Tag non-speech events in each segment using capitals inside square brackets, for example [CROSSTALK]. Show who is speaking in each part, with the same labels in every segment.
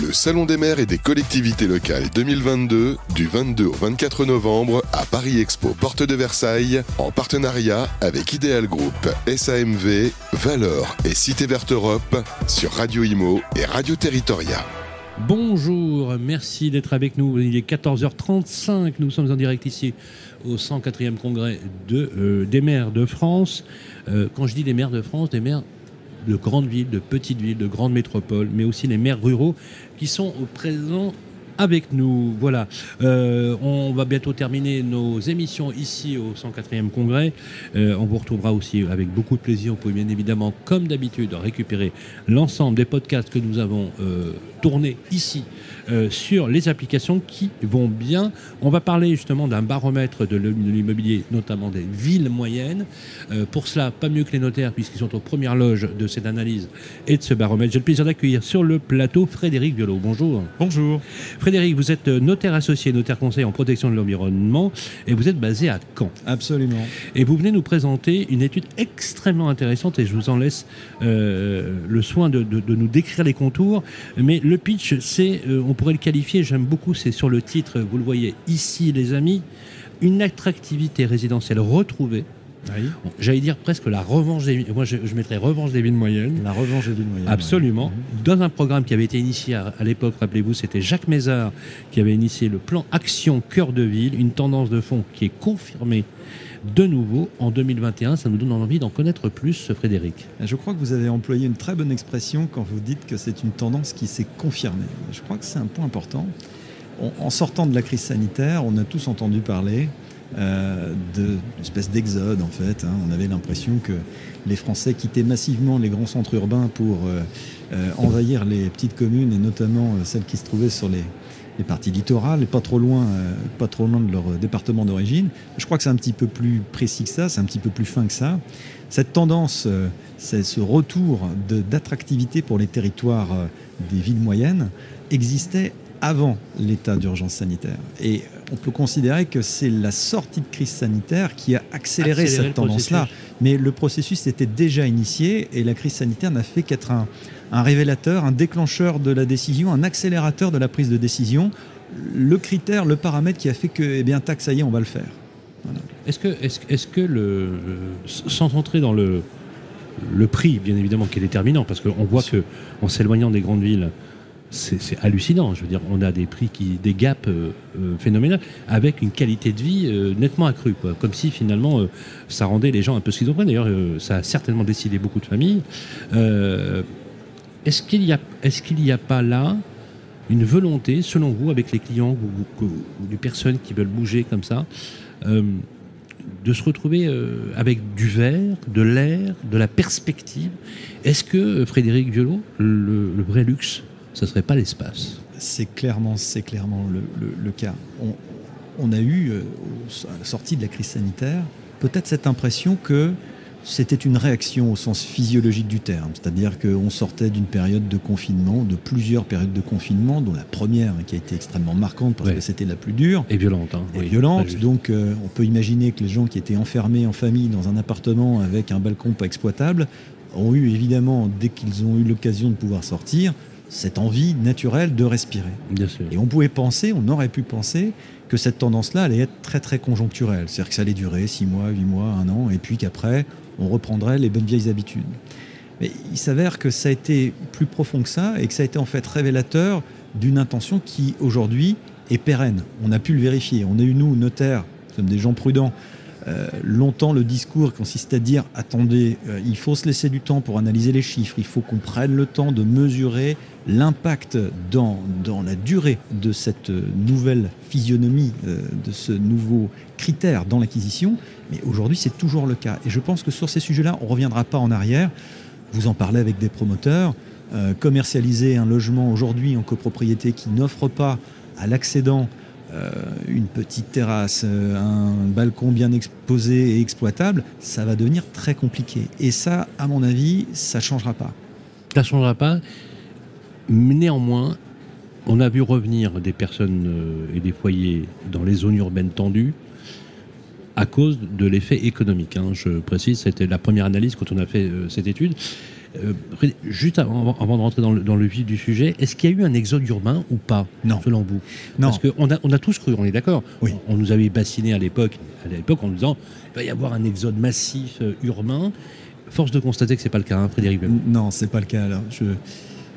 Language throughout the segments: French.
Speaker 1: Le Salon des maires et des collectivités locales 2022 du 22 au 24 novembre à Paris Expo Porte de Versailles en partenariat avec Ideal Group, SAMV, Valor et Cité Verte Europe sur Radio Imo et Radio Territoria.
Speaker 2: Bonjour, merci d'être avec nous. Il est 14h35, nous sommes en direct ici au 104e congrès euh, des maires de France. Euh, quand je dis des maires de France, des maires de grandes villes, de petites villes, de grandes métropoles, mais aussi les maires ruraux qui sont au présent avec nous. Voilà, Euh, on va bientôt terminer nos émissions ici au 104e congrès. Euh, on vous retrouvera aussi avec beaucoup de plaisir. Vous pouvez bien évidemment, comme d'habitude, récupérer l'ensemble des podcasts que nous avons euh, tournés ici euh, sur les applications qui vont bien. On va parler justement d'un baromètre de l'immobilier, notamment des villes moyennes. Euh, pour cela, pas mieux que les notaires, puisqu'ils sont aux premières loges de cette analyse et de ce baromètre. J'ai le plaisir d'accueillir sur le plateau Frédéric Violot. Bonjour.
Speaker 3: Bonjour.
Speaker 2: Frédéric, vous êtes notaire associé, notaire conseil en protection de l'environnement, et vous êtes basé à Caen.
Speaker 3: Absolument.
Speaker 2: Et vous venez nous présenter une étude extrêmement intéressante, et je vous en laisse euh, le soin de, de- de nous décrire les contours. Mais le pitch, c'est, euh, on pourrait le qualifier, j'aime beaucoup, c'est sur le titre, vous le voyez ici, les amis, une attractivité résidentielle retrouvée.
Speaker 3: Oui.
Speaker 2: J'allais dire presque la revanche des villes. Moi, je, je mettrais revanche des villes moyennes.
Speaker 3: La revanche des villes moyennes.
Speaker 2: Absolument. Dans un programme qui avait été initié à, à l'époque, rappelez-vous, c'était Jacques Mézard qui avait initié le plan Action Cœur de Ville, une tendance de fond qui est confirmée de nouveau en 2021. Ça nous donne envie d'en connaître plus, Frédéric.
Speaker 3: Je crois que vous avez employé une très bonne expression quand vous dites que c'est une tendance qui s'est confirmée. Je crois que c'est un point important. En sortant de la crise sanitaire, on a tous entendu parler euh, d'une espèce d'exode en fait. hein. On avait l'impression que les Français quittaient massivement les grands centres urbains pour euh, euh, envahir les petites communes et notamment celles qui se trouvaient sur les, les parties littorales pas trop loin, euh, pas trop loin de leur euh, département d'origine. Je crois que c'est un petit peu plus précis que ça, c'est un petit peu plus fin que ça. Cette tendance, euh, ce retour d'attractivité pour les territoires des villes moyennes existait avant l'état d'urgence sanitaire. On peut considérer que c'est la sortie de crise sanitaire qui a accéléré, cette tendance-là. Mais le processus était déjà initié et la crise sanitaire n'a fait qu'être un, un révélateur, un déclencheur de la décision, un accélérateur de la prise de décision, le critère, le paramètre qui a fait que, eh bien, tac, ça y est, on va le faire.
Speaker 2: Est-ce que, est-ce, est-ce que le, sans entrer dans le, le prix, bien évidemment, qui est déterminant, parce qu'on voit que en s'éloignant des grandes villes, c'est, hallucinant. Je veux dire, on a des prix qui, des gaps euh, euh, phénoménales, avec une qualité de vie euh, nettement accrue. Comme si finalement, euh, ça rendait les gens un peu schizophrènes. D'ailleurs, ça a certainement décidé beaucoup de familles. Est-ce qu'il y a, est-ce n'y a pas là une volonté, selon vous, avec les clients ou, ou- les personnes qui veulent bouger comme ça, de se retrouver avec du verre, de l'air, de la perspective? Est-ce que, Frédéric Violot, le vrai luxe, ce serait pas l'espace
Speaker 3: C'est clairement, c'est clairement le, le- le cas. On, on a eu, euh, à la sortie de la crise sanitaire, peut-être cette impression que c'était une réaction au sens physiologique du terme, c'est-à-dire qu'on sortait d'une période de confinement, de plusieurs périodes de confinement, dont la première qui a été extrêmement marquante parce
Speaker 2: Ouais.
Speaker 3: que c'était la plus dure,
Speaker 2: Et violente. Hein,
Speaker 3: et
Speaker 2: oui,
Speaker 3: violente. Donc, euh, on peut imaginer que les gens qui étaient enfermés en famille dans un appartement avec un balcon pas exploitable ont eu évidemment, dès qu'ils ont eu l'occasion de pouvoir sortir, cette envie naturelle de respirer.
Speaker 2: Bien sûr.
Speaker 3: Et on pouvait penser, on aurait pu penser que cette tendance-là allait être très très conjoncturelle, c'est-à-dire que ça allait durer 6 mois, 8 mois, 1 an, et puis qu'après, on reprendrait les bonnes vieilles habitudes. Mais il s'avère que ça a été plus profond que ça, et que ça a été en fait révélateur d'une intention qui aujourd'hui est pérenne. On a pu le vérifier. On a eu, nous, notaires, nous sommes des gens prudents, euh, longtemps le discours consistait à dire attendez, euh, il faut se laisser du temps pour analyser les chiffres, il faut qu'on prenne le temps de mesurer l'impact dans, la durée de cette nouvelle physionomie, euh, de ce nouveau critère dans l'acquisition. Mais aujourd'hui, c'est toujours le cas. Et je pense que sur ces sujets-là, on ne reviendra pas en arrière. Vous en parlez avec des promoteurs. Commercialiser un logement aujourd'hui en copropriété qui n'offre pas à l'accédant une petite terrasse, euh, un balcon bien exposé et exploitable, ça va devenir très compliqué. Et ça, à mon avis, ça ne changera pas.
Speaker 2: Ça ne changera pas. Néanmoins, on a vu revenir des personnes euh, et des foyers dans les zones urbaines tendues à cause de l'effet économique. hein. Je précise, c'était la première analyse quand on a fait euh, cette étude. Euh, juste avant, avant, de rentrer dans le, dans le vif du sujet, est-ce qu'il y a eu un exode urbain ou pas
Speaker 3: Non.
Speaker 2: Selon vous?
Speaker 3: Non.
Speaker 2: Parce qu'on a, on a tous cru, on est d'accord.
Speaker 3: Oui.
Speaker 2: On, on nous avait bassiné à l'époque, à l'époque en nous disant il va y avoir un exode massif euh, urbain. Force de constater que c'est pas le cas, hein, Frédéric.
Speaker 3: Non, c'est pas le cas. Alors, je,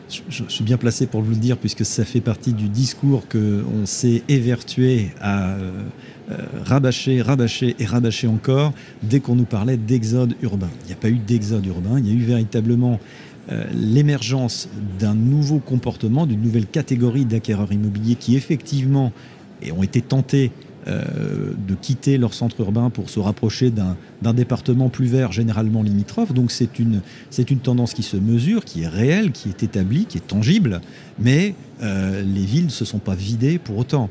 Speaker 3: je, suis bien placé pour vous le dire puisque ça fait partie du discours que on s'est évertué à euh, euh, rabâcher, rabâcher et rabâcher encore dès qu'on nous parlait d'exode urbain. Il n'y a pas eu d'exode urbain, il y a eu véritablement euh, l'émergence d'un nouveau comportement, d'une nouvelle catégorie d'acquéreurs immobiliers qui effectivement et ont été tentés de quitter leur centre urbain pour se rapprocher d'un département plus vert, généralement limitrophe. Donc c'est une, une tendance qui se mesure, qui est réelle, qui est établie, qui est tangible, mais euh, les villes ne se sont pas vidées pour autant.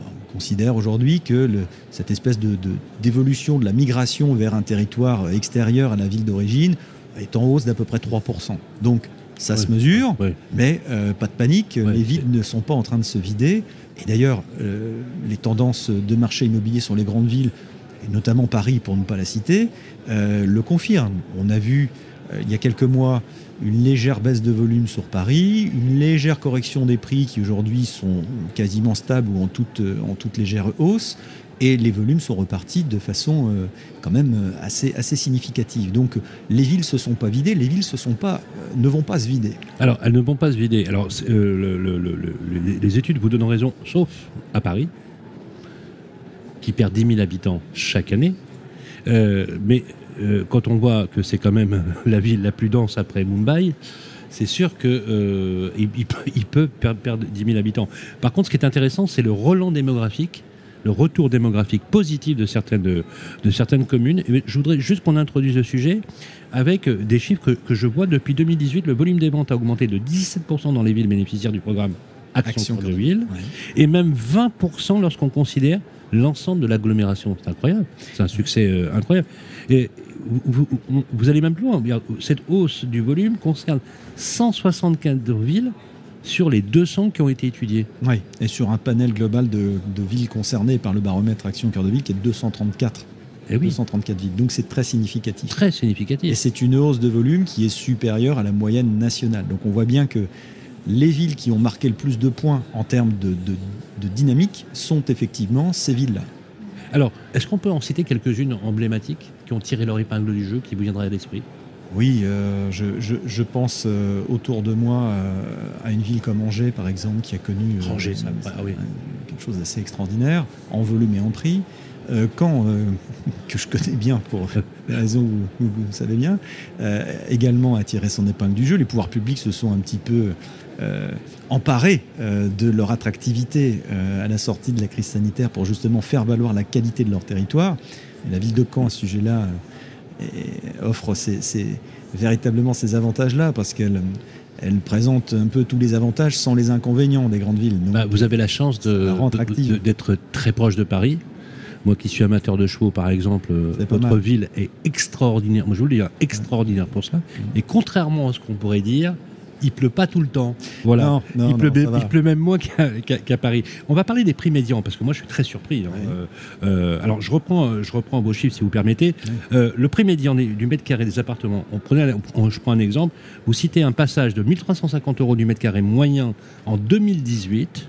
Speaker 3: On considère aujourd'hui que cette espèce de, de- d'évolution de la migration vers un territoire extérieur à la ville d'origine est en hausse d'à peu près 3%. Donc ça se mesure, mais euh, pas de panique, les villes ne sont pas en train de se vider. Et d'ailleurs, euh, les tendances de marché immobilier sur les grandes villes, et notamment Paris pour ne pas la citer, euh, le confirment. On a vu il y a quelques mois une légère baisse de volume sur Paris, une légère correction des prix qui aujourd'hui sont quasiment stables ou en toute, en toute légère hausse. Et les volumes sont repartis de façon euh, quand même euh, assez, assez significative. Donc les villes se sont pas vidées, les villes se sont pas, euh, ne vont pas se vider.
Speaker 2: Alors, elles ne vont pas se vider. Alors, les- études vous donnent raison, sauf à Paris, qui perd 10 000 habitants chaque année. Mais quand on voit que c'est quand même [LAUGHS] la ville la plus dense après Mumbai, c'est sûr que euh, il, il peut, perdre 10 000 habitants. Par contre, ce qui est intéressant, c'est le relan démographique, le retour démographique positif de certaines, de, certaines communes. Et je voudrais juste qu'on introduise le sujet avec euh, des chiffres que, que je vois depuis 2018. Le volume des ventes a augmenté de 17% dans les villes bénéficiaires du programme Action, de Ville,
Speaker 3: Ouais.
Speaker 2: et même 20% lorsqu'on considère l'ensemble de l'agglomération. C'est incroyable. C'est un succès euh, incroyable. Et vous, vous- vous allez même plus loin. Cette hausse du volume concerne 164 villes sur les 200 qui ont été étudiées.
Speaker 3: Oui, et sur un panel global de, de villes concernées par le baromètre Action Cœur de Ville qui est de 234,
Speaker 2: Et oui,
Speaker 3: 234 villes. Donc c'est très significatif.
Speaker 2: très
Speaker 3: Et
Speaker 2: significatif.
Speaker 3: c'est une hausse de volume qui est supérieure à la moyenne nationale. Donc on voit bien que les villes qui ont marqué le plus de points en termes de, de- de dynamique sont effectivement ces villes-là.
Speaker 2: Alors, est-ce qu'on peut en citer quelques-unes emblématiques qui ont tiré leur épingle du jeu, qui vous viendraient à l'esprit?
Speaker 3: Oui, euh, je, je- je pense euh, autour de moi euh, à une ville comme Angers, par exemple, qui a connu euh,
Speaker 2: Angers, ça, ah oui.
Speaker 3: quelque chose d'assez extraordinaire, en volume et en prix. Euh, quand, euh, [LAUGHS] que je connais bien pour des raisons que vous, vous savez bien, euh, également a tiré son épingle du jeu. Les pouvoirs publics se sont un petit peu euh, emparés euh, de leur attractivité euh, à la sortie de la crise sanitaire pour justement faire valoir la qualité de leur territoire. Et la ville de Caen, à ce sujet-là, euh, et offre ces, ces- véritablement ces avantages-là parce qu'elle elle présente un peu tous les avantages sans les inconvénients des grandes villes. Donc,
Speaker 2: Bah, Vous avez la chance d'être très proche de Paris. Moi qui suis amateur de chevaux, par exemple, euh, votre ville est extraordinaire. Moi, je vous le dis, hein, extraordinaire pour ça. Et contrairement à ce qu'on pourrait dire, il pleut pas tout le temps. Voilà.
Speaker 3: Non, non,
Speaker 2: il, pleut
Speaker 3: non,
Speaker 2: même-
Speaker 3: ça va.
Speaker 2: il pleut même moins qu'à Paris. On va parler des prix médians parce que moi je suis très surpris. hein. Euh, euh, alors je reprends, euh, je reprends vos chiffres si vous permettez. Euh, le prix médian du mètre carré des appartements. On prenait, on- je prends un exemple. Vous citez un passage de 1350 euros du mètre carré moyen en 2018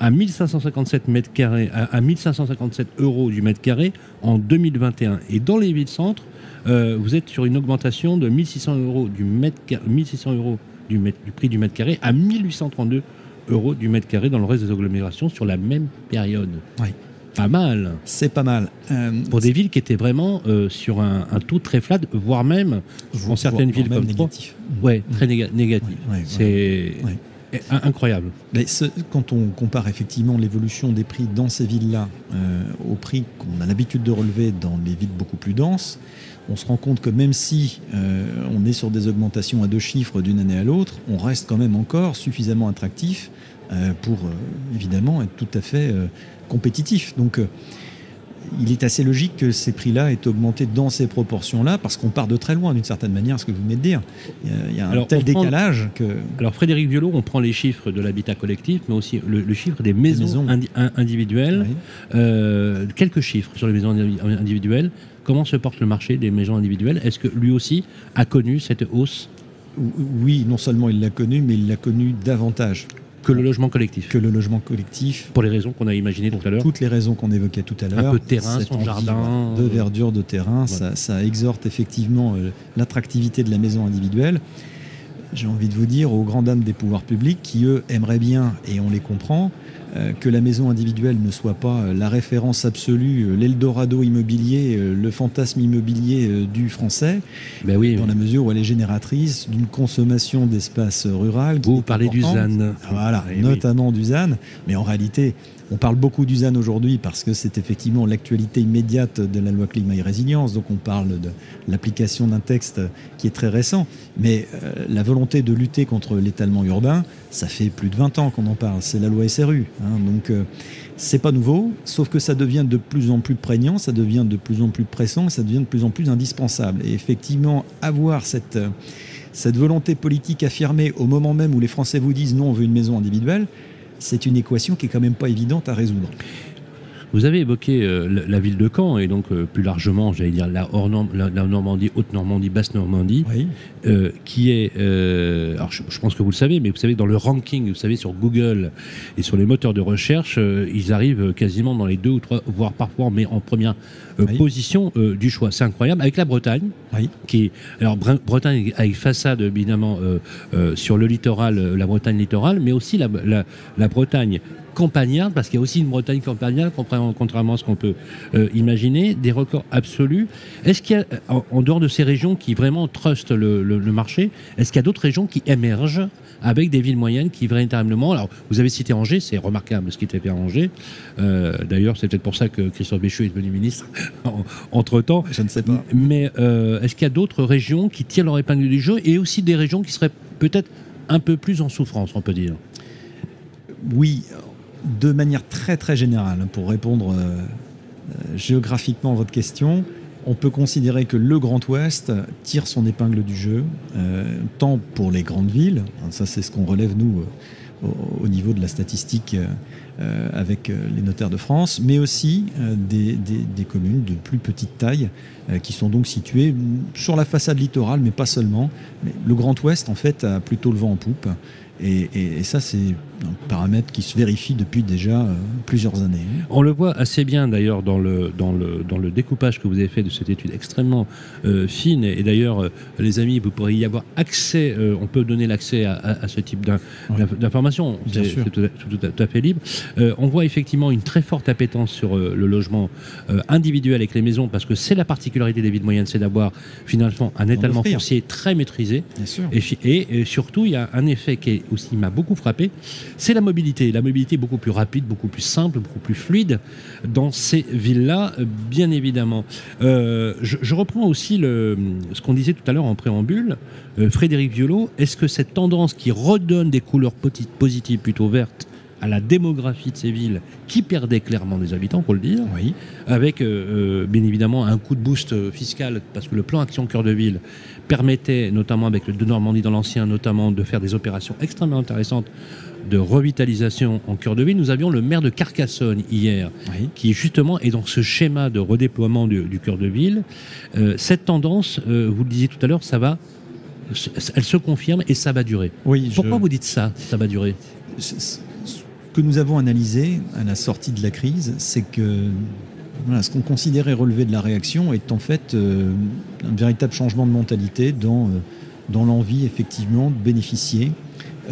Speaker 2: à 1557 mètres carrés, à, à 1557 euros du mètre carré en 2021. Et dans les villes-centres, euh, vous êtes sur une augmentation de 1600 euros du mètre ca- 1600 euros du, mètre- du prix du mètre carré à 1832 euros du mètre carré dans le reste des agglomérations sur la même période.
Speaker 3: Oui.
Speaker 2: Pas mal.
Speaker 3: C'est pas mal. Euh,
Speaker 2: Pour des villes qui étaient vraiment euh, sur un, un taux très flat, voire même,
Speaker 3: voire-
Speaker 2: dans certaines villes comme
Speaker 3: négatif.
Speaker 2: ouais, très néga- négatif.
Speaker 3: Ouais, ouais,
Speaker 2: C'est incroyable.
Speaker 3: Mais ce- quand on compare effectivement l'évolution des prix dans ces villes-là euh, aux prix qu'on a l'habitude de relever dans les villes beaucoup plus denses, on se rend compte que même si euh, on est sur des augmentations à deux chiffres d'une année à l'autre, on reste quand même encore suffisamment attractif euh, pour euh, évidemment être tout à fait euh, compétitif. Donc il est assez logique que ces prix-là aient augmenté dans ces proportions-là parce qu'on part de très loin d'une certaine manière, ce que vous venez de dire. Il y a, il y a un
Speaker 2: Alors,
Speaker 3: tel
Speaker 2: prend-
Speaker 3: décalage que...
Speaker 2: Alors Frédéric Violot, on prend les chiffres de l'habitat collectif, mais aussi le, le chiffre des maisons,
Speaker 3: maisons.
Speaker 2: indi- in- individuelles. Euh, quelques chiffres sur les maisons indivi- individuelles. Comment se porte le marché des maisons individuelles? Est-ce que lui aussi a connu cette hausse?
Speaker 3: Oui, non seulement il l'a connu, mais il l'a connu davantage
Speaker 2: que le logement collectif.
Speaker 3: Que le logement collectif.
Speaker 2: Pour les raisons qu'on a imaginées tout à l'heure.
Speaker 3: Toutes les raisons qu'on évoquait tout à l'heure.
Speaker 2: Un peu de terrain, son jardin.
Speaker 3: De verdure, de terrain, ça, ça, exhorte effectivement euh, l'attractivité de la maison individuelle j'ai envie de vous dire, aux grandes dames des pouvoirs publics qui, eux, aimeraient bien, et on les comprend, euh, que la maison individuelle ne soit pas euh, la référence absolue, euh, l'Eldorado immobilier, le fantasme immobilier du français,
Speaker 2: ben oui,
Speaker 3: dans la mesure où elle est génératrice d'une consommation d'espace rural.
Speaker 2: Vous parlez du ZAN.
Speaker 3: Voilà, eh notamment du ZAN. Mais en réalité, on parle beaucoup du ZAN aujourd'hui parce que c'est effectivement l'actualité immédiate de la loi climat et résilience. Donc on parle de l'application d'un texte qui est très récent. Mais euh, la volonté de lutter contre l'étalement urbain, ça fait plus de 20 ans qu'on en parle. C'est la loi SRU. Hein. donc euh, c'est pas nouveau, sauf que ça devient de plus en plus prégnant, ça devient de plus en plus pressant, ça devient de plus en plus indispensable. Et effectivement, avoir cette, euh, cette volonté politique affirmée au moment même où les Français vous disent non, on veut une maison individuelle, c'est une équation qui est quand même pas évidente à résoudre.
Speaker 2: Vous avez évoqué euh, la, ville de Caen et donc euh, plus largement, j'allais dire la, la, Normandie, Haute-Normandie, Basse-Normandie, euh, qui est, alors je, pense que vous le savez, mais vous savez dans le ranking, vous savez sur Google et sur les moteurs de recherche, ils arrivent quasiment dans les deux ou trois, voire parfois mais en première position du choix. C'est incroyable avec la Bretagne, qui alors Bretagne avec façade évidemment sur le littoral, la Bretagne littorale, mais aussi la, la Bretagne campagnarde, parce qu'il y a aussi une Bretagne campagnarde, contrairement à ce qu'on peut euh, imaginer, des records absolus. Est-ce qu'il y a, en, dehors de ces régions qui vraiment trustent le, marché, est-ce qu'il y a d'autres régions qui émergent avec des villes moyennes qui véritablement. Alors, vous avez cité Angers, c'est remarquable ce qui était fait à Angers. Euh, d'ailleurs, c'est peut-être pour ça que Christophe Béchu est devenu ministre [LAUGHS] entre temps.
Speaker 3: Je ne sais pas.
Speaker 2: Mais euh, est-ce qu'il y a d'autres régions qui tirent leur épingle du jeu et aussi des régions qui seraient peut-être un peu plus en souffrance, on peut dire?
Speaker 3: Oui, de manière très très générale, hein, pour répondre euh, euh, géographiquement à votre question, on peut considérer que le Grand Ouest tire son épingle du jeu, euh, tant pour les grandes villes, hein, ça c'est ce qu'on relève nous au, niveau de la statistique avec les notaires de France, mais aussi des, des, communes de plus petite taille qui sont donc situées sur la façade littorale, mais pas seulement. Le Grand Ouest en fait a plutôt le vent en poupe. Et, ça, c'est un paramètre qui se vérifie depuis déjà euh, plusieurs années.
Speaker 2: On le voit assez bien d'ailleurs dans le, dans, le, dans le découpage que vous avez fait de cette étude extrêmement euh, fine. Et, d'ailleurs, euh, les amis, vous pourriez y avoir accès, on peut donner l'accès à, ce type d'informations. C'est tout, tout, à fait libre. on voit effectivement une très forte appétence sur le logement individuel avec les maisons, parce que c'est la particularité des villes moyennes, c'est d'avoir finalement un étalement foncier très maîtrisé. Et, et surtout, il y a un effet qui est aussi m'a beaucoup frappé, c'est la mobilité. La mobilité beaucoup plus rapide, beaucoup plus simple, beaucoup plus fluide dans ces villes-là, bien évidemment. Euh, je, reprends aussi le, ce qu'on disait tout à l'heure en préambule. Euh, Frédéric Violot, est-ce que cette tendance qui redonne des couleurs positives plutôt vertes à la démographie de ces villes qui perdaient clairement des habitants, pour le dire,
Speaker 3: oui.
Speaker 2: avec euh, bien évidemment un coup de boost fiscal, parce que le plan Action Cœur de Ville permettait, notamment avec le de Normandie dans l'ancien, notamment de faire des opérations extrêmement intéressantes de revitalisation en cœur de ville. Nous avions le maire de Carcassonne hier, qui justement est dans ce schéma de redéploiement du, cœur de ville. Euh, cette tendance, euh, vous le disiez tout à l'heure, ça va, elle se confirme et ça va durer.
Speaker 3: Oui,
Speaker 2: Pourquoi vous dites ça, ça va durer?
Speaker 3: Ce que nous avons analysé à la sortie de la crise, c'est que ce qu'on considérait relever de la réaction est en fait euh, un véritable changement de mentalité dans, euh, dans l'envie effectivement de bénéficier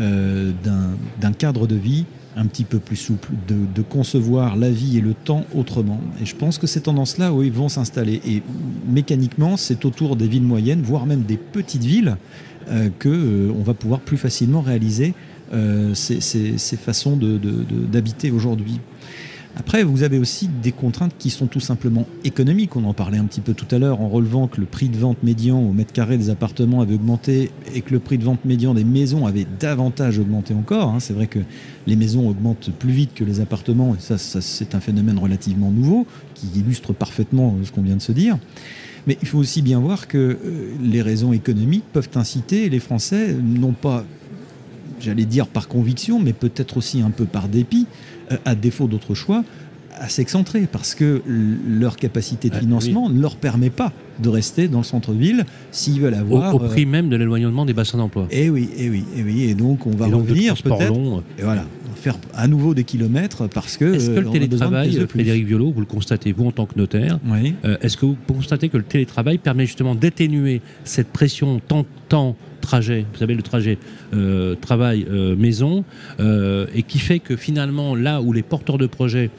Speaker 3: euh, d'un cadre de vie un petit peu plus souple, de, concevoir la vie et le temps autrement. Et je pense que ces tendances-là, oui, vont s'installer. Et mécaniquement, c'est autour des villes moyennes, voire même des petites villes, qu'on que on va pouvoir plus facilement réaliser ces, ces, façons d'habiter aujourd'hui. Après, vous avez aussi des contraintes qui sont tout simplement économiques. On en parlait un petit peu tout à l'heure en relevant que le prix de vente médian au mètre carré des appartements avait augmenté et que le prix de vente médian des maisons avait davantage augmenté encore. Hein. C'est vrai que les maisons augmentent plus vite que les appartements et ça, c'est un phénomène relativement nouveau qui illustre parfaitement ce qu'on vient de se dire. Mais il faut aussi bien voir que euh, les raisons économiques peuvent inciter les Français, non pas, j'allais dire par conviction, mais peut-être aussi un peu par dépit, à défaut d'autre choix, assez excentrés parce que leur capacité de
Speaker 2: Ah,
Speaker 3: financement ne leur permet pas de rester dans le centre-ville s'ils veulent avoir.
Speaker 2: au prix même de l'éloignement des bassins d'emploi.
Speaker 3: Et oui, et oui, et oui, et donc on va
Speaker 2: Et
Speaker 3: revenir peut-être. voilà, faire à nouveau des kilomètres parce que.
Speaker 2: Est-ce que
Speaker 3: euh,
Speaker 2: le
Speaker 3: de
Speaker 2: télétravail,
Speaker 3: plus.
Speaker 2: Frédéric Violo, vous le constatez, vous en tant que notaire,
Speaker 3: Oui.
Speaker 2: euh, est-ce que vous constatez que le télétravail permet justement d'atténuer cette pression temps, temps trajet, vous savez le trajet euh, travail euh, maison, euh, et qui fait que finalement là où les porteurs de projets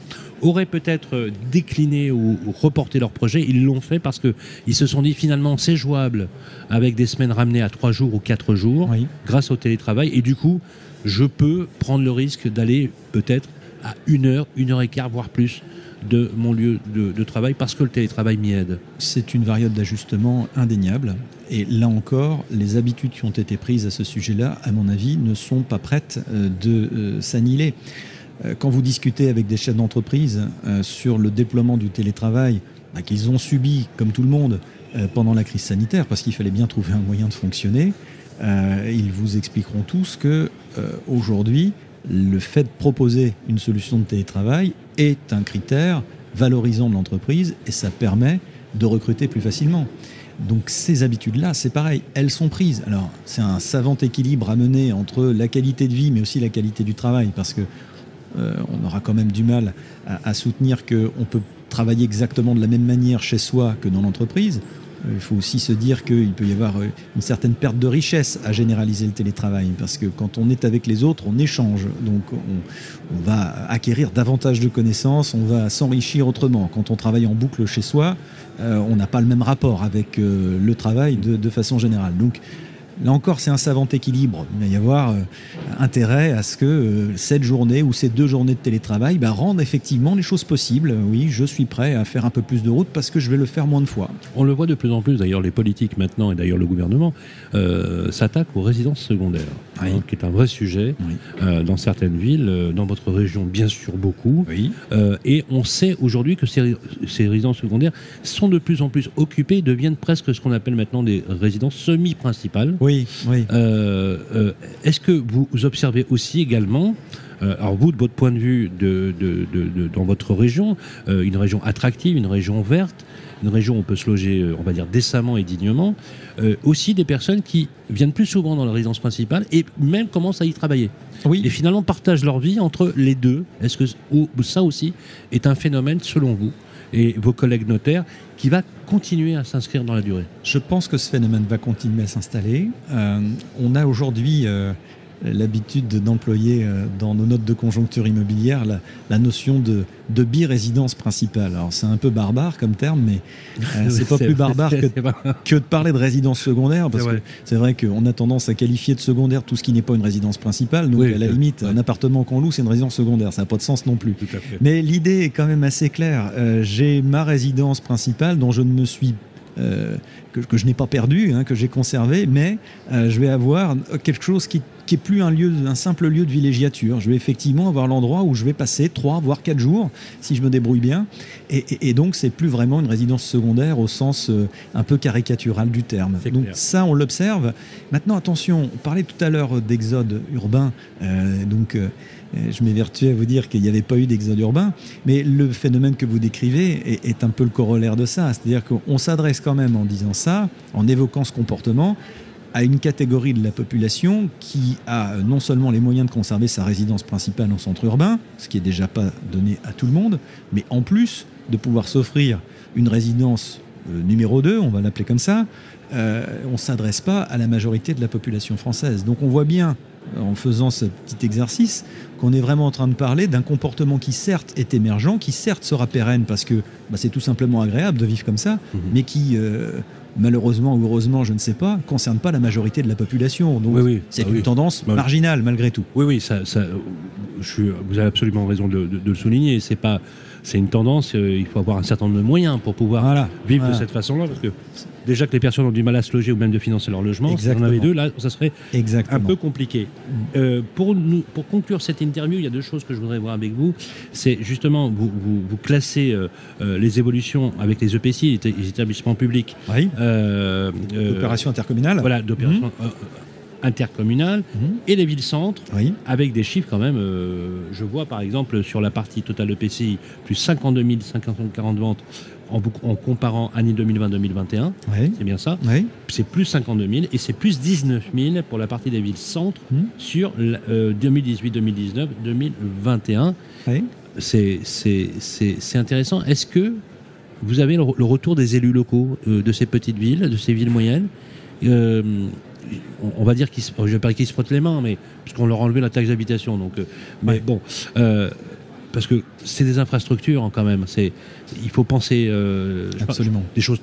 Speaker 2: auraient peut-être euh, décliné ou, ou reporté leur projet, ils l'ont fait parce que ils se sont dit finalement c'est jouable avec des semaines ramenées à trois jours ou quatre jours
Speaker 3: Oui.
Speaker 2: grâce au télétravail et du coup je peux prendre le risque d'aller peut-être à une heure, une heure et quart, voire plus de mon lieu de, travail parce que le télétravail m'y aide.
Speaker 3: C'est une variable d'ajustement indéniable. Et là encore, les habitudes qui ont été prises à ce sujet-là, à mon avis, ne sont pas prêtes euh, de euh, s'annihiler. Euh, Quand vous discutez avec des chefs d'entreprise sur le déploiement du télétravail, bah, qu'ils ont subi, comme tout le monde, pendant la crise sanitaire, parce qu'il fallait bien trouver un moyen de fonctionner, ils vous expliqueront tous que aujourd'hui, le fait de proposer une solution de télétravail est un critère valorisant de l'entreprise et ça permet de recruter plus facilement. Donc ces habitudes-là, c'est pareil, elles sont prises. Alors c'est un savant équilibre à mener entre la qualité de vie mais aussi la qualité du travail parce que euh, on aura quand même du mal à, à soutenir qu'on peut travailler exactement de la même manière chez soi que dans l'entreprise. Il faut aussi se dire qu'il peut y avoir euh, une certaine perte de richesse à généraliser le télétravail, parce que quand on est avec les autres, on échange, donc on, va acquérir davantage de connaissances, on va s'enrichir autrement. Quand on travaille en boucle chez soi, euh, on n'a pas le même rapport avec euh, le travail de, façon générale. Là encore, c'est un savant équilibre. Il va y avoir euh, intérêt à ce que euh, cette journée ou ces deux journées de télétravail bah, rendent effectivement les choses possibles. Oui, je suis prêt à faire un peu plus de route parce que je vais le faire moins de fois.
Speaker 2: On le voit de plus en plus, d'ailleurs les politiques maintenant et d'ailleurs le gouvernement euh, s'attaquent aux résidences secondaires,
Speaker 3: Oui.
Speaker 2: hein, qui est un vrai sujet
Speaker 3: Oui.
Speaker 2: dans certaines villes, dans votre région bien sûr beaucoup.
Speaker 3: Oui.
Speaker 2: Et on sait aujourd'hui que ces, ces résidences secondaires sont de plus en plus occupées et deviennent presque ce qu'on appelle maintenant des résidences semi-principales.
Speaker 3: Oui, oui.
Speaker 2: Euh, euh, Est-ce que vous observez aussi également, euh, alors vous, de votre point de vue, de, de- de- dans votre région, euh, une région attractive, une région verte, une région où on peut se loger, on va dire, décemment et dignement, euh, aussi des personnes qui viennent plus souvent dans la résidence principale et même commencent à y travailler. Et
Speaker 3: Oui,
Speaker 2: finalement partagent leur vie entre les deux. Est-ce que ça aussi est un phénomène, selon vous? Et vos collègues notaires, qui va continuer à s'inscrire dans la durée
Speaker 3: je pense que ce phénomène va continuer à s'installer. Euh, on a aujourd'hui euh, l'habitude d'employer euh, dans nos notes de conjoncture immobilière la, la notion de, de bi-résidence principale. Alors c'est un peu barbare comme terme, mais euh, [LAUGHS] c'est pas plus barbare que que de parler de résidence secondaire, parce que c'est vrai qu'on a tendance à qualifier de secondaire tout ce qui n'est pas une résidence principale. Donc,
Speaker 2: Oui,
Speaker 3: à la limite,
Speaker 2: ouais.
Speaker 3: un appartement qu'on loue, c'est une résidence secondaire. Ça n'a pas de sens non plus. Mais l'idée est quand même assez claire. Euh, J'ai ma résidence principale dont je ne me suis que, que je n'ai pas perdu, hein, que j'ai conservé, mais euh, je vais avoir quelque chose qui, qui est plus un lieu, un simple lieu de villégiature. Je vais effectivement avoir l'endroit où je vais passer trois voire quatre jours si je me débrouille bien, et, et- et donc c'est plus vraiment une résidence secondaire au sens euh, un peu caricatural du terme. Donc ça, on l'observe. Maintenant, attention, on parlait tout à l'heure d'exode urbain, euh, donc. euh, je m'évertue à vous dire qu'il n'y avait pas eu d'exode urbain, mais le phénomène que vous décrivez est, un peu le corollaire de ça. C'est-à-dire qu'on s'adresse quand même en disant ça, en évoquant ce comportement, à une catégorie de la population qui a non seulement les moyens de conserver sa résidence principale en centre urbain, ce qui est déjà pas donné à tout le monde, mais en plus de pouvoir s'offrir une résidence euh, numéro 2, on va l'appeler comme ça, euh, on ne s'adresse pas à la majorité de la population française. Donc on voit bien, en faisant ce petit exercice, qu'on est vraiment en train de parler d'un comportement qui certes est émergent, qui certes sera pérenne parce que bah, c'est tout simplement agréable de vivre comme ça,
Speaker 2: Mhm.
Speaker 3: mais qui, euh, malheureusement ou heureusement, je ne sais pas, concerne pas la majorité de la population. Donc
Speaker 2: Oui, oui.
Speaker 3: c'est
Speaker 2: Ah
Speaker 3: une
Speaker 2: oui.
Speaker 3: tendance
Speaker 2: Bah,
Speaker 3: marginale malgré tout.
Speaker 2: Oui, oui, ça, ça, je suis, vous avez absolument raison de, de- de le souligner. C'est pas, c'est une tendance. euh, il faut avoir un certain nombre de moyens pour pouvoir
Speaker 3: Voilà.
Speaker 2: vivre
Speaker 3: Voilà.
Speaker 2: de cette façon-là, parce que déjà que les personnes ont du mal à se loger ou même de financer leur logement. Si on en
Speaker 3: Exactement.
Speaker 2: avait deux, là, ça serait un
Speaker 3: Exactement.
Speaker 2: peu compliqué. Euh, pour, nous, pour conclure cette interview, il y a deux choses que je voudrais voir avec vous. C'est justement, vous, vous, vous classez euh, les évolutions avec les EPCI, les établissements publics.
Speaker 3: Oui.
Speaker 2: Euh, euh,
Speaker 3: Opération intercommunale.
Speaker 2: voilà, d'opérations
Speaker 3: Mhm.
Speaker 2: Intercommunales
Speaker 3: Mhm.
Speaker 2: et les villes-centres,
Speaker 3: Oui.
Speaker 2: avec des chiffres quand même. euh, je vois par exemple sur la partie totale de PCI, plus 52 540 ventes en, comparant année 2020-2021,
Speaker 3: Oui.
Speaker 2: c'est bien ça.
Speaker 3: Oui.
Speaker 2: C'est plus 52 000 et c'est plus 19 000 pour la partie des villes-centres
Speaker 3: Mhm.
Speaker 2: sur l- euh, 2018, 2019, 2021.
Speaker 3: Oui.
Speaker 2: C'est- C'est c'est- c'est intéressant. Est-ce que vous avez le retour des élus locaux euh, de ces petites villes, de ces villes moyennes? Euh, on, on va dire qu'ils se, je vais pas dire qu'ils se frottent les mains, mais parce qu'on leur a enlevé la taxe d'habitation. Donc, euh, mais bon, euh, parce que c'est des infrastructures hein, quand même. C'est, il faut penser euh, pas,
Speaker 3: Absolument.
Speaker 2: des choses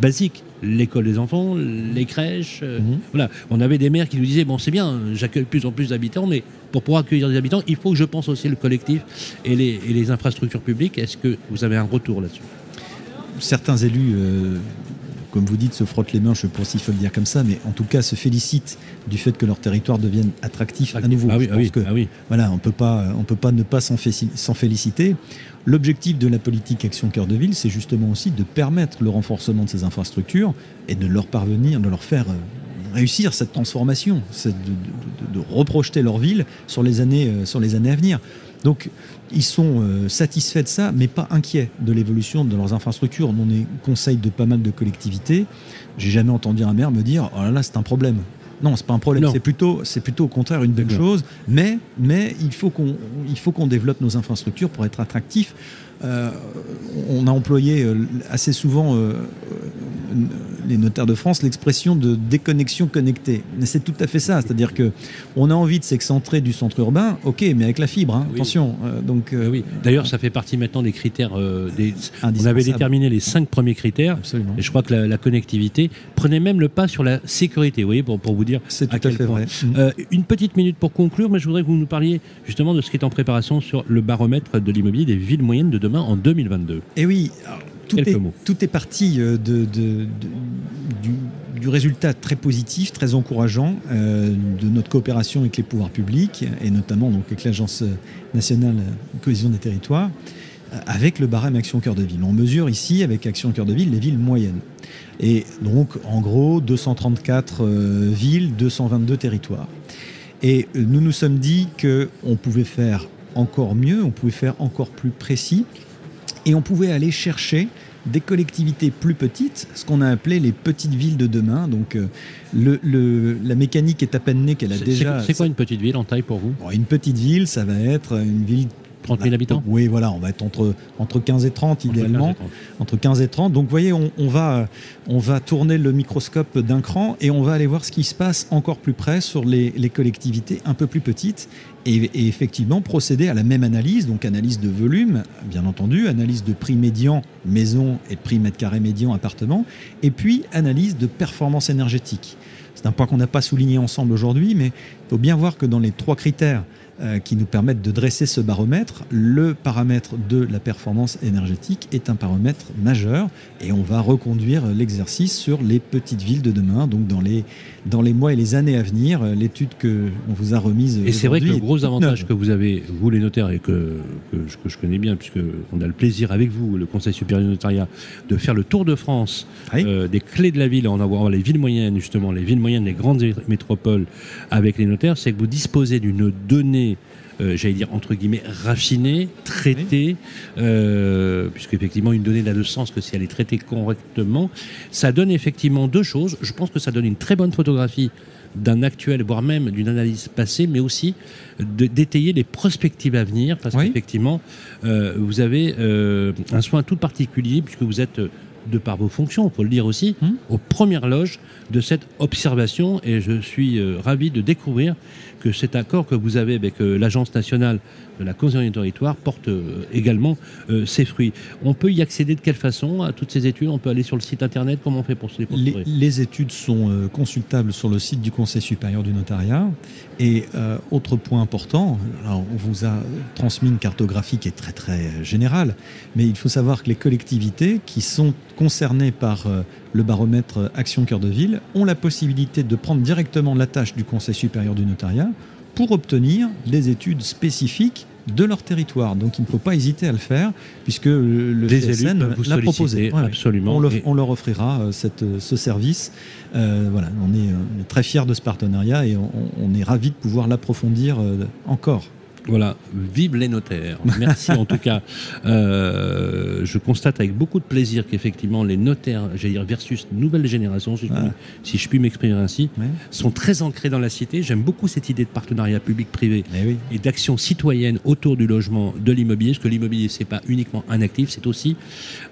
Speaker 2: basiques, l'école des enfants, les crèches. euh,
Speaker 3: Mhm.
Speaker 2: Voilà, on avait des maires qui nous disaient bon c'est bien, j'accueille de plus en plus d'habitants, mais pour pouvoir accueillir des habitants, il faut que je pense aussi le collectif et les, et les infrastructures publiques. Est-ce que vous avez un retour là-dessus?
Speaker 3: Certains élus, euh, comme vous dites, se frottent les mains, je ne sais pas s'il faut le dire comme ça, mais en tout cas se félicitent du fait que leur territoire devienne attractif à nouveau.
Speaker 2: Ah oui,
Speaker 3: Je
Speaker 2: ah oui,
Speaker 3: pense que,
Speaker 2: ah oui.
Speaker 3: voilà, on peut pas, on peut pas ne pas s'en fé- s'en féliciter. L'objectif de la politique Action Cœur de Ville, c'est justement aussi de permettre le renforcement de ces infrastructures et de leur parvenir, de leur faire euh, réussir cette transformation, de, de- de- de reprojeter leur ville sur les années, euh, sur les années à venir. Donc, ils sont euh, satisfaits de ça, mais pas inquiets de l'évolution de leurs infrastructures. On est conseil de pas mal de collectivités. J'ai jamais entendu un maire me dire Oh là là, c'est un problème. Non, c'est pas un problème. C'est plutôt, c'est plutôt au contraire une belle chose. Mais, mais il faut qu'on, il faut qu'on développe nos infrastructures pour être attractifs. Euh, on a employé euh, assez souvent, euh, les notaires de France, l'expression de déconnexion connectée. Mais c'est tout à fait ça. C'est-à-dire que on a envie de s'excentrer du centre urbain, ok, mais avec la fibre. hein,
Speaker 2: Oui.
Speaker 3: Attention. Euh, donc, euh,
Speaker 2: Ah oui. D'ailleurs, ça fait partie maintenant des critères. euh, des... On avait déterminé les cinq premiers critères.
Speaker 3: Absolument.
Speaker 2: Et je crois que la, la connectivité prenait même le pas sur la sécurité, vous voyez, pour, pour vous dire
Speaker 3: C'est tout à
Speaker 2: quel
Speaker 3: fait
Speaker 2: point.
Speaker 3: vrai. Mm.
Speaker 2: Euh, une petite minute pour conclure, mais je voudrais que vous nous parliez justement de ce qui est en préparation sur le baromètre de l'immobilier des villes moyennes de demain en 2022.
Speaker 3: Et oui, tout, est,
Speaker 2: mots.
Speaker 3: tout est parti euh, de, de- de- du, du résultat très positif, très encourageant euh, de notre coopération avec les pouvoirs publics et notamment donc, avec l'Agence nationale de cohésion des territoires, euh, avec le barème Action Cœur de Ville. On mesure ici, avec Action Cœur de Ville, les villes moyennes. Et donc, en gros, 234 euh, villes, 222 territoires. Et nous nous sommes dit qu'on pouvait faire encore mieux, on pouvait faire encore plus précis, et on pouvait aller chercher des collectivités plus petites, ce qu'on a appelé les petites villes de demain. Donc euh, le, le- la mécanique est à peine née qu'elle a déjà...
Speaker 2: C'est c'est quoi une petite ville en taille pour vous?
Speaker 3: Bon, une petite ville, ça va être une ville...
Speaker 2: 30 000 habitants
Speaker 3: Oui, voilà, on va être entre, entre 15 et 30 idéalement
Speaker 2: Entre 15 et 30.
Speaker 3: entre 15 et 30. Donc, vous voyez, on, on va, on va tourner le microscope d'un cran et on va aller voir ce qui se passe encore plus près sur les, les collectivités un peu plus petites et, et effectivement procéder à la même analyse, donc analyse de volume, bien entendu, analyse de prix médian maison et prix mètre carré médian appartement, et puis analyse de performance énergétique. C'est un point qu'on n'a pas souligné ensemble aujourd'hui, mais il faut bien voir que dans les trois critères qui nous permettent de dresser ce baromètre, le paramètre de la performance énergétique est un paramètre majeur et on va reconduire l'exercice sur les petites villes de demain, donc dans les, dans les mois et les années à venir. Euh, L'étude que on vous a remise.
Speaker 2: Et c'est vrai que le gros avantage
Speaker 3: neuve.
Speaker 2: que vous avez, vous les notaires, et que, que, je, que je connais bien, puisque on a le plaisir avec vous, le Conseil supérieur du notariat, de faire le tour de France
Speaker 3: Oui.
Speaker 2: euh, des clés de la ville, en avoir les villes moyennes, justement, les villes moyennes, les grandes métropoles avec les notaires, c'est que vous disposez d'une donnée. Euh, j'allais dire entre guillemets raffinée, traitée, euh, puisque effectivement une donnée n'a de sens que si elle est traitée correctement. Ça donne effectivement deux choses. Je pense que ça donne une très bonne photographie d'un actuel, voire même d'une analyse passée, mais aussi d'étayer les prospectives à venir, parce
Speaker 3: Oui.
Speaker 2: qu'effectivement, euh, vous avez euh, un soin tout particulier, puisque vous êtes, de par vos fonctions, on peut le dire aussi,
Speaker 3: Hmm.
Speaker 2: aux premières loges de cette observation, et je suis euh, ravi de découvrir que cet accord que vous avez avec euh, l'Agence nationale de la cohésion du territoire porte euh, également ses fruits. On peut y accéder de quelle façon à toutes ces études? On peut aller sur le site internet? Comment on fait pour se les
Speaker 3: Les,
Speaker 2: procurer?
Speaker 3: Les études sont consultables sur le site du Conseil supérieur du notariat. Et autre point important, alors on vous a transmis une cartographie qui est très très générale, mais il faut savoir que les collectivités qui sont concernées par euh, le baromètre Action Cœur de Ville ont la possibilité de prendre directement la tâche du Conseil supérieur du notariat pour obtenir des études spécifiques de leur territoire. Donc il ne faut pas hésiter à le faire, puisque le
Speaker 2: Des
Speaker 3: CSN l'a proposé. Ouais,
Speaker 2: absolument.
Speaker 3: On, le-
Speaker 2: Et-
Speaker 3: on leur offrira euh, cette, ce service. Euh, voilà, on est, euh, très fiers de ce partenariat et on, on est ravis de pouvoir l'approfondir euh, encore.
Speaker 2: Voilà, vive les notaires. Merci en tout cas. Euh, je constate avec beaucoup de plaisir qu'effectivement les notaires, j'allais dire versus nouvelle génération, si je, puis-
Speaker 3: Ouais.
Speaker 2: si je puis m'exprimer ainsi, sont très ancrés dans la cité. J'aime beaucoup cette idée de partenariat public-privé
Speaker 3: Eh oui.
Speaker 2: et d'action citoyenne autour du logement, de l'immobilier, parce que l'immobilier, c'est pas uniquement un actif, c'est aussi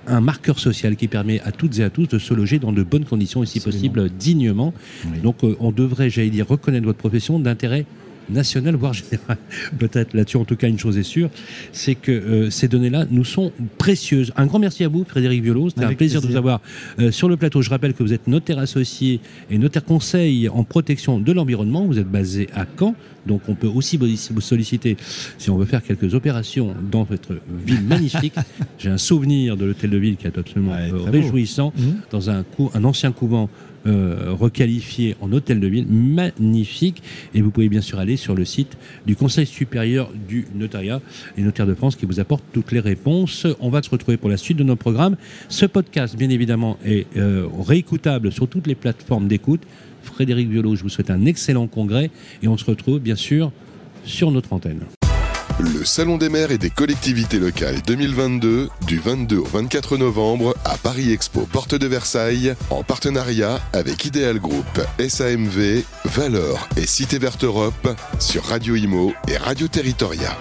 Speaker 2: un marqueur social qui permet à toutes et à tous de se loger dans de bonnes conditions et si
Speaker 3: Absolument.
Speaker 2: possible dignement.
Speaker 3: Oui.
Speaker 2: Donc euh, on devrait, j'allais dire, reconnaître votre profession d'intérêt national, voire général. [LAUGHS] Peut-être là-dessus, en tout cas, une chose est sûre, c'est que euh, ces données-là nous sont précieuses. Un grand merci à vous, Frédéric Violo. C'était un plaisir, de vous avoir euh, sur le plateau. Je rappelle que vous êtes notaire associé et notaire conseil en protection de l'environnement. Vous êtes basé à Caen. Donc on peut aussi vous solliciter si on veut faire quelques opérations dans votre ville magnifique. [LAUGHS] J'ai un souvenir de l'hôtel de ville qui est absolument
Speaker 3: Ouais,
Speaker 2: euh, réjouissant
Speaker 3: Mhm.
Speaker 2: dans un, cou- un ancien couvent euh, requalifié en hôtel de ville, magnifique. Et vous pouvez bien sûr aller sur le site du Conseil supérieur du notariat, les notaires de France, qui vous apporte toutes les réponses. On va se retrouver pour la suite de nos programmes. Ce podcast, bien évidemment, est euh, réécoutable sur toutes les plateformes d'écoute. Frédéric Violo, je vous souhaite un excellent congrès et on se retrouve bien sûr sur notre antenne.
Speaker 1: Le Salon des maires et des collectivités locales 2022 du 22 au 24 novembre à Paris Expo Porte de Versailles en partenariat avec Ideal Group, SAMV, Valeur et Cité Verte Europe sur Radio Imo et Radio Territoria.